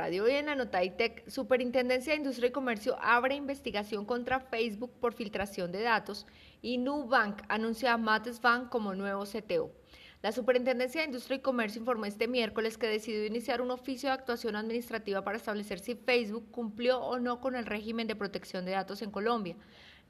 Radio hoy en la nota ITEC, Superintendencia de Industria y Comercio abre investigación contra Facebook por filtración de datos y Nubank anuncia a Matt Svan como nuevo CTO. La Superintendencia de Industria y Comercio informó este miércoles que decidió iniciar un oficio de actuación administrativa para establecer si Facebook cumplió o no con el régimen de protección de datos en Colombia.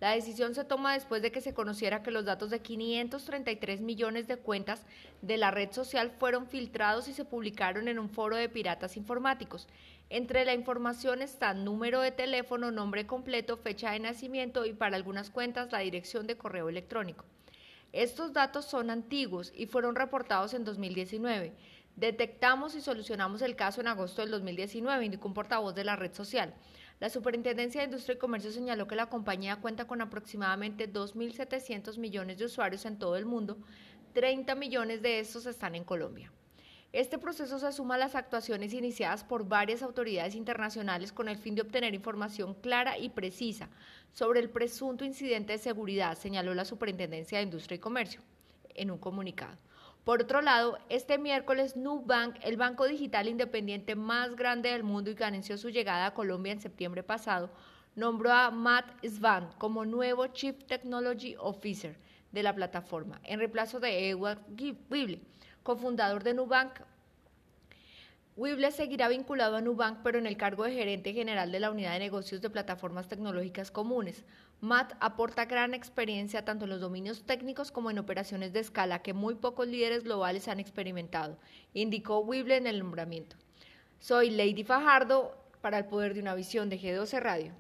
La decisión se toma después de que se conociera que los datos de 533 millones de cuentas de la red social fueron filtrados y se publicaron en un foro de piratas informáticos. Entre la información están número de teléfono, nombre completo, fecha de nacimiento y para algunas cuentas la dirección de correo electrónico. Estos datos son antiguos y fueron reportados en 2019. Detectamos y solucionamos el caso en agosto del 2019, indicó un portavoz de la red social. La Superintendencia de Industria y Comercio señaló que la compañía cuenta con aproximadamente 2.700 millones de usuarios en todo el mundo, 30 millones de estos están en Colombia. Este proceso se suma a las actuaciones iniciadas por varias autoridades internacionales con el fin de obtener información clara y precisa sobre el presunto incidente de seguridad, señaló la Superintendencia de Industria y Comercio en un comunicado. Por otro lado, este miércoles Nubank, el banco digital independiente más grande del mundo y que anunció su llegada a Colombia en septiembre pasado, nombró a Matt Svan como nuevo Chief Technology Officer de la plataforma, en reemplazo de Edward Wible, cofundador de Nubank. Wible seguirá vinculado a Nubank, pero en el cargo de gerente general de la unidad de negocios de plataformas tecnológicas comunes. Matt aporta gran experiencia tanto en los dominios técnicos como en operaciones de escala que muy pocos líderes globales han experimentado, indicó Wible en el nombramiento. Soy Lady Fajardo para el poder de una visión de G12 Radio.